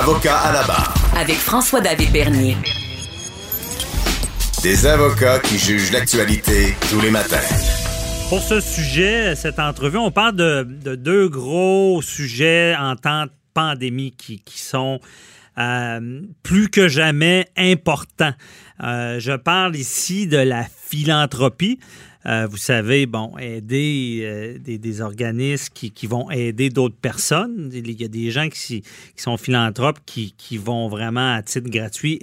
Avocat à la barre. Avec François-David Bernier. Des avocats qui jugent l'actualité tous les matins. Pour ce sujet, cette entrevue, on parle de, de deux gros sujets en temps de pandémie qui, qui sont euh, plus que jamais importants. Euh, je parle ici de la philanthropie. Euh, vous savez, bon, aider euh, des, organismes qui, vont aider d'autres personnes. Il y a des gens qui, sont philanthropes qui, vont vraiment à titre gratuit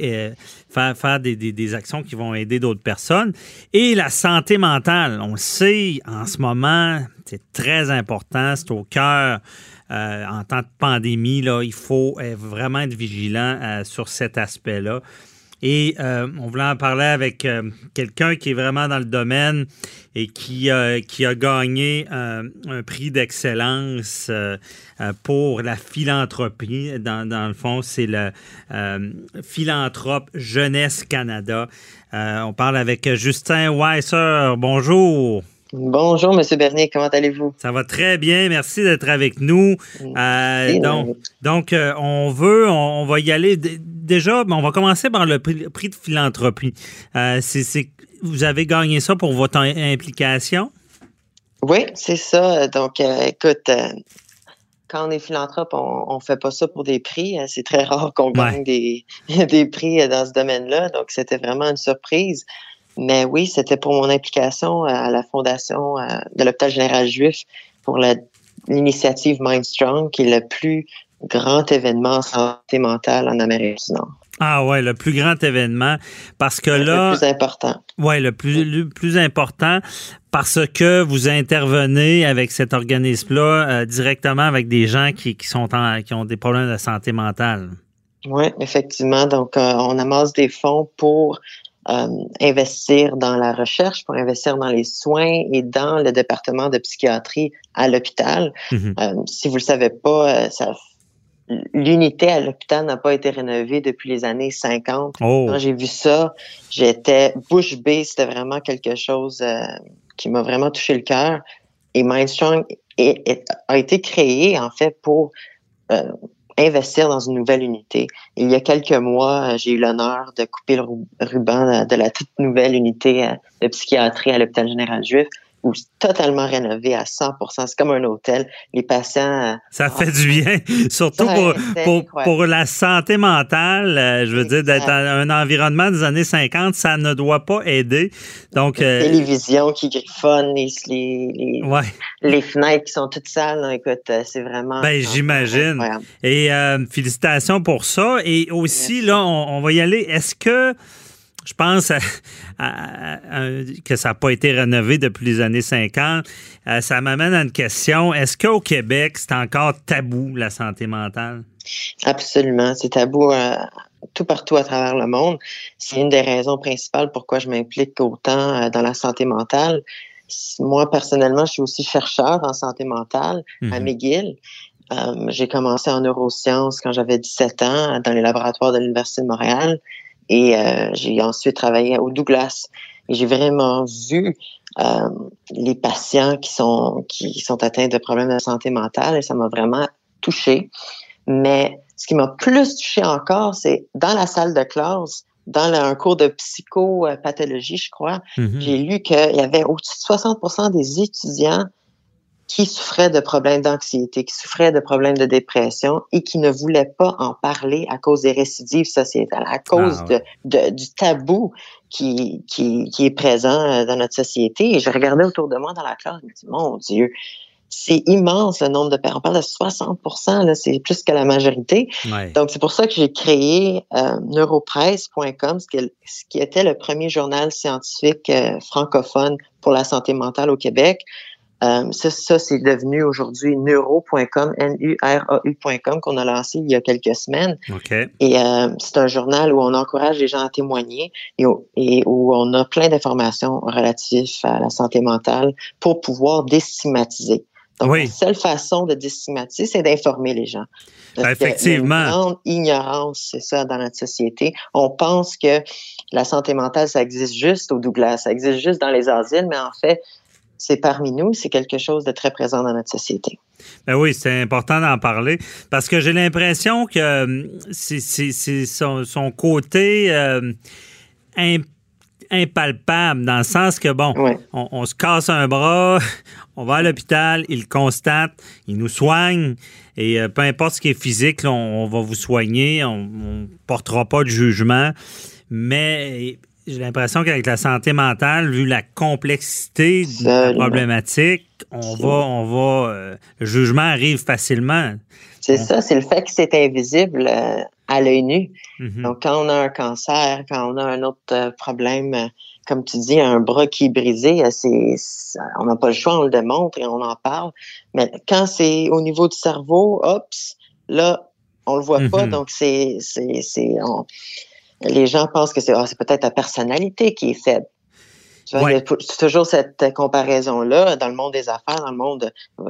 faire, faire des, actions qui vont aider d'autres personnes. Et la santé mentale, on sait en ce moment, c'est très important, c'est au cœur. En temps de pandémie, là, il faut vraiment être vigilant sur cet aspect-là. Et euh, on voulait en parler avec euh, quelqu'un qui est vraiment dans le domaine et qui, euh, qui a gagné un prix d'excellence pour la philanthropie. Dans, dans le fond, c'est le philanthrope Jeunesse Canada. on parle avec Justin Weiser. Bonjour. Bonjour, Monsieur Bernier, comment allez-vous? Ça va très bien, merci d'être avec nous. Euh, donc, donc euh, on veut, on, on, va y aller. Déjà, on va commencer par le prix, de philanthropie. Euh, c'est, vous avez gagné ça pour votre implication? Oui, c'est ça. Donc, euh, écoute, euh, quand on est philanthrope, on ne fait pas ça pour des prix. C'est très rare qu'on gagne des prix dans ce domaine-là. Donc, c'était vraiment une surprise. Mais oui, c'était pour mon implication à la fondation de l'hôpital général juif pour l'initiative Mind Strong, qui est le plus grand événement en santé mentale en Amérique du Nord. Ah ouais, le plus grand événement parce que là le plus important. Ouais, le plus le plus important parce que vous intervenez avec cet organisme-là euh, directement avec des gens qui, qui sont en, qui ont des problèmes de santé mentale. Oui, effectivement. Donc, euh, on amasse des fonds pour euh, investir dans la recherche, pour investir dans les soins et dans le département de psychiatrie à l'hôpital. Euh, si vous le savez pas, ça, l'unité à l'hôpital n'a pas été rénovée depuis les années 50. Oh. Quand j'ai vu ça, j'étais bouche bée. C'était vraiment quelque chose euh, qui m'a vraiment touché le cœur. Et Mindstrong est, est, a été créé en fait pour euh, investir dans une nouvelle unité. Il y a quelques mois, j'ai eu l'honneur de couper le ruban de la toute nouvelle unité euh, de psychiatrie à l'hôpital général juif ou totalement rénové à 100% C'est comme un hôtel. Les patients... Ça fait du bien, surtout pour, pour, pour, la santé mentale. Euh, je veux exact. dire, d'être dans un environnement des années 50, ça ne doit pas aider. Donc, les euh, télévisions qui griffonnent, les, les, ouais. les fenêtres qui sont toutes sales. Là, écoute, euh, c'est vraiment... Ben, j'imagine. Et euh, félicitations pour ça. Et aussi, Merci. là, on, on va y aller. Est-ce que je pense à, à, à, que ça n'a pas été rénové depuis les années 50. Euh, ça m'amène à une question. Est-ce qu'au Québec, c'est encore tabou, la santé mentale? Absolument. C'est tabou euh, tout partout à travers le monde. C'est une des raisons principales pourquoi je m'implique autant euh, dans la santé mentale. Moi, personnellement, je suis aussi chercheur en santé mentale mm-hmm. à McGill. Euh, j'ai commencé en neurosciences quand j'avais 17 ans dans les laboratoires de l'Université de Montréal. Et euh, j'ai ensuite travaillé au Douglas. Et j'ai vraiment vu euh, les patients qui sont, qui sont atteints de problèmes de santé mentale et ça m'a vraiment touché. Mais ce qui m'a plus touché encore, c'est dans la salle de classe, dans le, un cours de psychopathologie, je crois, mm-hmm. j'ai lu qu'il y avait au-dessus de 60% des étudiants qui souffraient de problèmes d'anxiété, qui souffraient de problèmes de dépression et qui ne voulaient pas en parler à cause des récidives sociétales, à cause ah, ouais. de, de, du tabou qui, qui, qui, est présent euh, dans notre société. Et je regardais autour de moi dans la classe, je me dis, mon Dieu, c'est immense le nombre de parents. On parle de 60% c'est plus que la majorité. Ouais. Donc, c'est pour ça que j'ai créé euh, neuropresse.com, ce, ce, qui était le premier journal scientifique euh, francophone pour la santé mentale au Québec. Euh, ça, ça c'est devenu aujourd'hui neuro.com, N-U-R-A-U.com, qu'on a lancé il y a quelques semaines. Okay. Et euh, c'est un journal où on encourage les gens à témoigner et, et où on a plein d'informations relatives à la santé mentale pour pouvoir déstigmatiser. Donc, oui. la seule façon de déstigmatiser, c'est d'informer les gens. Ben, effectivement. Il y a une grande ignorance, c'est ça, dans notre société. On pense que la santé mentale, ça existe juste au Douglas, ça existe juste dans les asiles, mais en fait, c'est parmi nous, c'est quelque chose de très présent dans notre société. Ben oui, c'est important d'en parler parce que j'ai l'impression que c'est son, côté euh, impalpable dans le sens que, bon, on, se casse un bras, on va à l'hôpital, il le constate, il nous soigne et euh, peu importe ce qui est physique, on, va vous soigner, on ne portera pas de jugement. Mais j'ai l'impression qu'avec la santé mentale, vu la complexité de la problématique, on va, on va, euh, le jugement arrive facilement. C'est ça, c'est le fait que c'est invisible euh, à l'œil nu. Mhm. Donc, quand on a un cancer, quand on a un autre euh, problème, comme tu dis, un bras qui est brisé, c'est, on n'a pas le choix, on le démontre et on en parle. Mais quand c'est au niveau du cerveau, hop, là, on le voit pas. Mhm. Donc, c'est, c'est, c'est, les gens pensent que c'est ah, peut-être ta personnalité qui est faible. Tu vois, il y a toujours cette comparaison-là dans le monde des affaires, dans le monde, euh,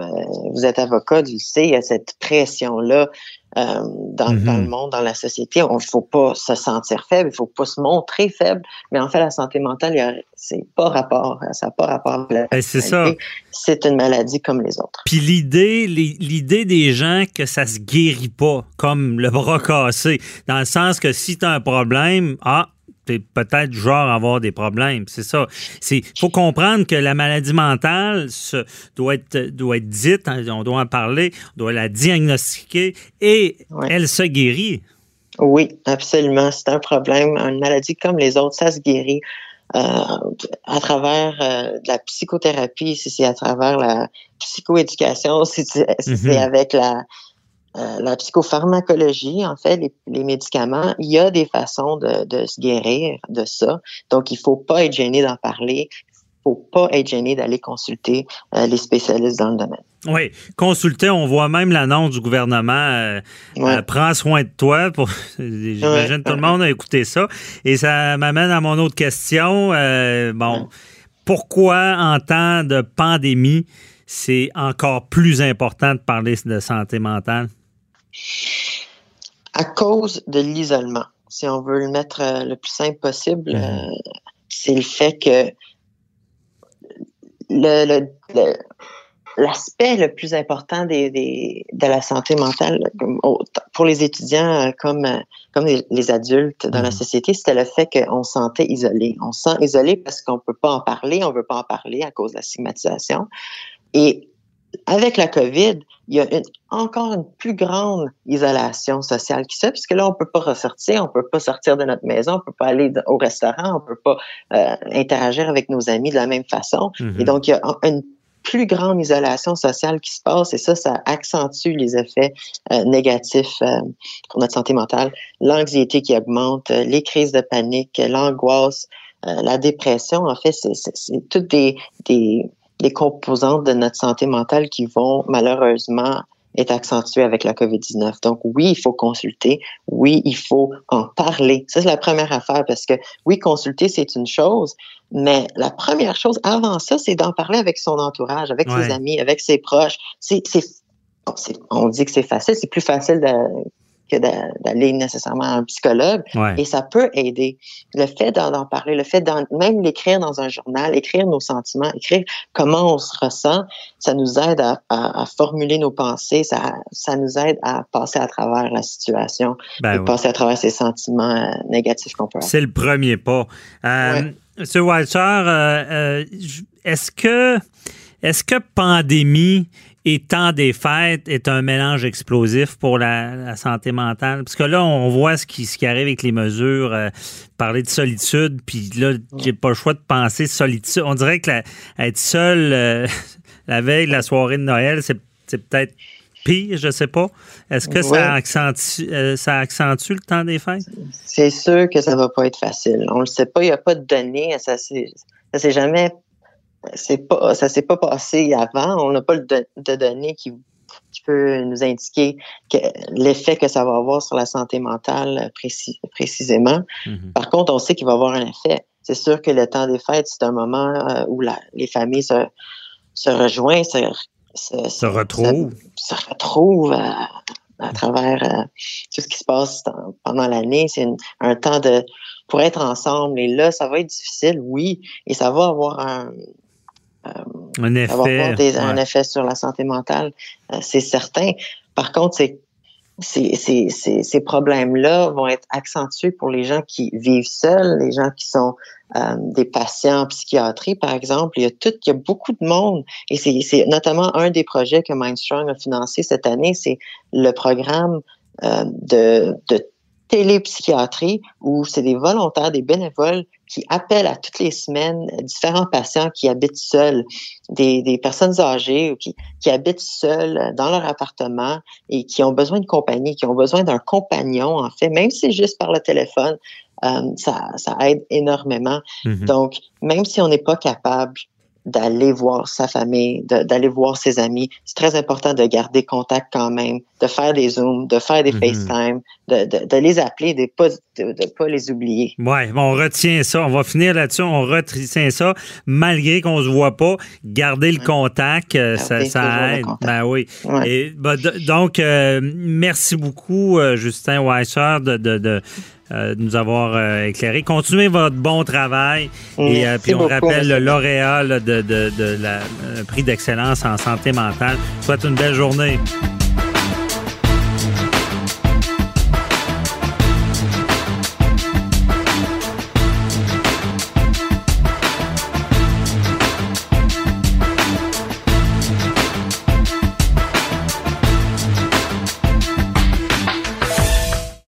vous êtes avocat, tu le sais, il y a cette pression-là euh, dans, dans, le mm-hmm. monde, dans la société. Il ne faut pas se sentir faible, il ne faut pas se montrer faible, mais en fait, la santé mentale, c'est pas rapport, ça n'a pas rapport avec la ben, C'est ça. C'est une maladie comme les autres. Puis l'idée, l'idée des gens que ça se guérit pas, comme le bras cassé, dans le sens que si tu as un problème, ah, peut-être genre avoir des problèmes. C'est ça. Il faut comprendre que la maladie mentale doit, être, doit être dite, hein, on doit en parler, on doit la diagnostiquer et elle se guérit. Oui, absolument. C'est un problème. Une maladie comme les autres, ça se guérit. Euh, à travers euh, la psychothérapie, si c'est à travers la psychoéducation, si c'est mm-hmm. avec la, euh, la psychopharmacologie, en fait, les, médicaments, il y a des façons de, se guérir de ça. Donc, il faut pas être gêné d'en parler. Il faut pas être gêné d'aller consulter euh, les spécialistes dans le domaine. Oui, consulter, on voit même l'annonce du gouvernement euh, Prends soin de toi. Pour... J'imagine tout le monde a écouté ça. Et ça m'amène à mon autre question. bon, pourquoi en temps de pandémie, c'est encore plus important de parler de santé mentale? À cause de l'isolement, si on veut le mettre euh, le plus simple possible, mhm. euh, c'est le fait que l'aspect le, plus important des, de la santé mentale pour les étudiants euh, comme, comme les, adultes dans la mhm. société, c'était le fait qu'on se sentait isolé. On se sent isolé parce qu'on ne peut pas en parler, on ne veut pas en parler à cause de la stigmatisation. Et avec la COVID, il y a encore une plus grande isolation sociale qui se fait, puisque là, on peut pas ressortir, on peut pas sortir de notre maison, on peut pas aller au restaurant, on peut pas euh, interagir avec nos amis de la même façon. Mm-hmm. Et donc, il y a une plus grande isolation sociale qui se passe et ça, ça accentue les effets euh, négatifs euh, pour notre santé mentale. L'anxiété qui augmente, les crises de panique, l'angoisse, la dépression, en fait, c'est toutes des, des les composantes de notre santé mentale qui vont malheureusement être accentuées avec la COVID-19. Donc oui, il faut consulter. Oui, il faut en parler. Ça, c'est la première affaire parce que oui, consulter, c'est une chose, mais la première chose avant ça, c'est d'en parler avec son entourage, avec ses amis, avec ses proches. C'est, on dit que c'est facile, c'est plus facile de, que d'aller nécessairement à un psychologue. Et ça peut aider. Le fait d'en parler, le fait d'en même l'écrire dans un journal, écrire nos sentiments, écrire comment on se ressent, ça nous aide à, formuler nos pensées, ça, ça nous aide à passer à travers la situation ben et passer à travers ces sentiments euh, négatifs qu'on peut avoir. C'est le premier pas. Euh, Monsieur Walter, euh, euh, est-ce que est-ce que pandémie et temps des fêtes est un mélange explosif pour la, santé mentale? Parce que là, on voit ce qui, ce qui arrive avec les mesures, euh, parler de solitude, puis là, j'ai pas le choix de penser solitude. On dirait que être seul euh, la veille de la soirée de Noël, c'est, peut-être pire, je sais pas. Est-ce que ça, accentue, euh, ça accentue le temps des fêtes? C'est sûr que ça va pas être facile. On le sait pas, il n'y a pas de données, ça ça s'est jamais c'est pas, ça s'est pas passé avant. On n'a pas de, données qui, peut nous indiquer l'effet que ça va avoir sur la santé mentale précisément. Mm-hmm. Par contre, on sait qu'il va avoir un effet. C'est sûr que le temps des fêtes, c'est un moment euh, où les familles se, se rejoignent, se, se, retrouvent, se, retrouvent à, travers euh, tout ce qui se passe pendant l'année. C'est un temps de pour être ensemble. Et là, ça va être difficile, oui, et ça va avoir un, un effet, des, un effet sur la santé mentale, c'est certain. Par contre, c'est ces, ces, ces, ces problèmes-là vont être accentués pour les gens qui vivent seuls, les gens qui sont euh, des patients en psychiatrie, par exemple. Il y a tout, il y a beaucoup de monde, et c'est notamment un des projets que Mindstrong a financé cette année, c'est le programme euh, de, de télépsychiatrie où c'est des volontaires, des bénévoles qui appellent à toutes les semaines différents patients qui habitent seuls, des, des personnes âgées ou qui, qui habitent seuls dans leur appartement et qui ont besoin de compagnie, qui ont besoin d'un compagnon, en fait, même si c'est juste par le téléphone, euh, ça, ça aide énormément. Mm-hmm. Donc, même si on n'est pas capable d'aller voir sa famille, d'aller voir ses amis. C'est très important de garder contact quand même, de faire des Zooms, de faire des mhm. FaceTime, de, de, de, les appeler, de ne pas, de, pas les oublier. Oui, on retient ça. On va finir là-dessus. On retient ça. Malgré qu'on ne se voit pas, garder le contact, euh, ça, ça aide. Ben oui. Et, ben, donc, euh, merci beaucoup, euh, Justin Weisser, de, de euh, de nous avoir euh, éclairé. Continuez votre bon travail. et euh, puis on rappelle le lauréat de, de, de, la prix d'excellence en santé mentale. Souhaite une belle journée.